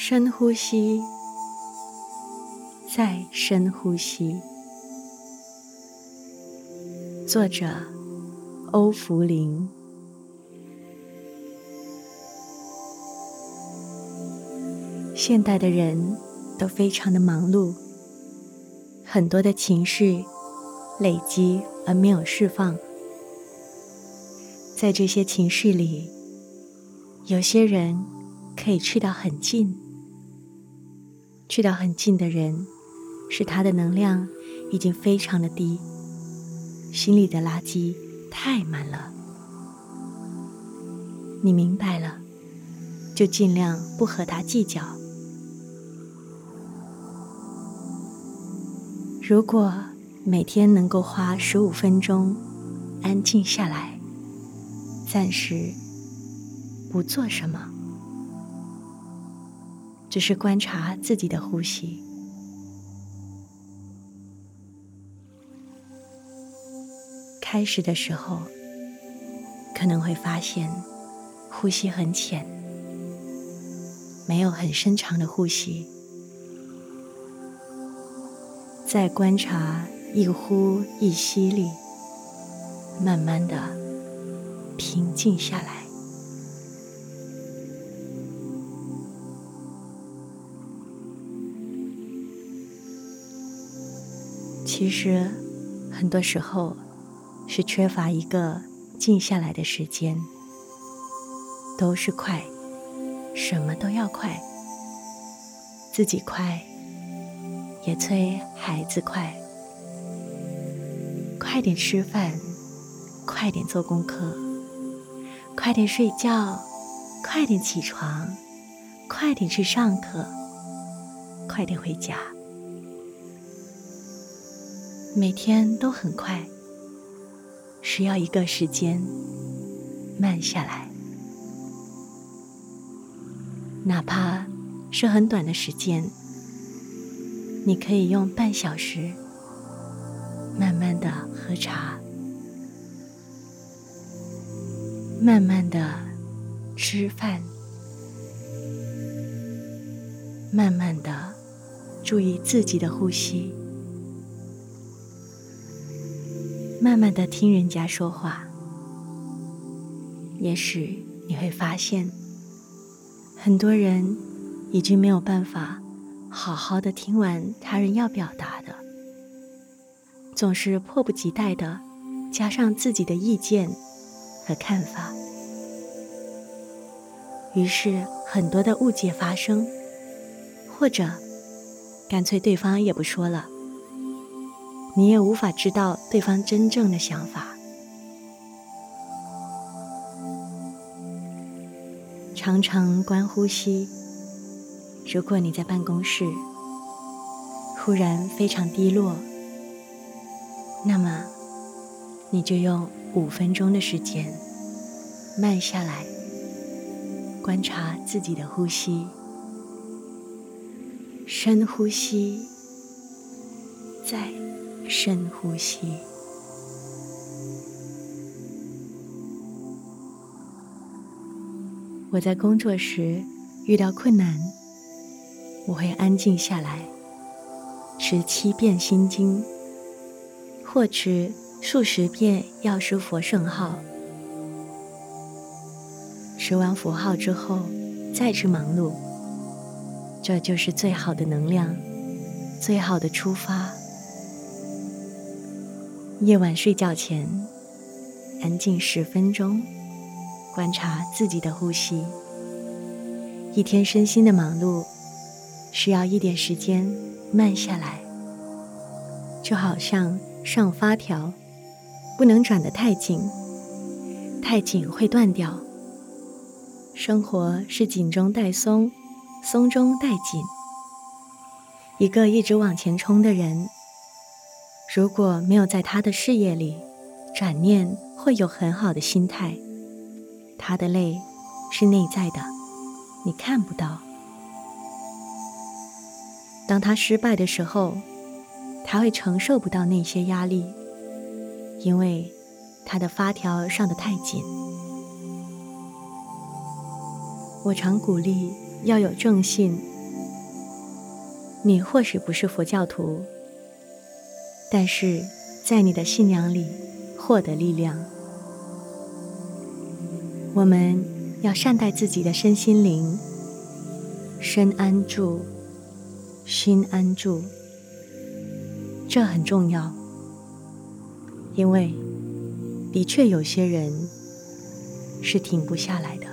深呼吸，再深呼吸。作者：欧福林。现代的人都非常的忙碌，很多的情绪累积而没有释放。在这些情绪里，有些人可以去到很近，去到很近的人，是他的能量已经非常的低，心里的垃圾太满了。你明白了，就尽量不和他计较。如果每天能够花十五分钟安静下来。暂时不做什么，只是观察自己的呼吸。开始的时候，可能会发现呼吸很浅，没有很深长的呼吸。在观察一呼一吸里，慢慢的。平静下来。其实，很多时候是缺乏一个静下来的时间。都是快，什么都要快，自己快，也催孩子快。快点吃饭，快点做功课。快点睡觉，快点起床，快点去上课，快点回家。每天都很快，需要一个时间慢下来，哪怕是很短的时间，你可以用半小时慢慢的喝茶。慢慢的吃饭，慢慢的注意自己的呼吸，慢慢的听人家说话。也许你会发现，很多人已经没有办法好好的听完他人要表达的，总是迫不及待的加上自己的意见。和看法，于是很多的误解发生，或者干脆对方也不说了，你也无法知道对方真正的想法。常常观呼吸。如果你在办公室，忽然非常低落，那么你就用。五分钟的时间，慢下来，观察自己的呼吸，深呼吸，再深呼吸。我在工作时遇到困难，我会安静下来，持七遍心经，或持。数十遍药师佛圣号，持完佛号之后，再去忙碌，这就是最好的能量，最好的出发。夜晚睡觉前，安静十分钟，观察自己的呼吸。一天身心的忙碌，需要一点时间慢下来，就好像上发条。不能转得太紧，太紧会断掉。生活是紧中带松，松中带紧。一个一直往前冲的人，如果没有在他的事业里转念，会有很好的心态。他的累是内在的，你看不到。当他失败的时候，他会承受不到那些压力。因为他的发条上的太紧，我常鼓励要有正信，你或许不是佛教徒，但是在你的信仰里获得力量。我们要善待自己的身心灵，身安住，心安住，这很重要，因为的确有些人是停不下来的。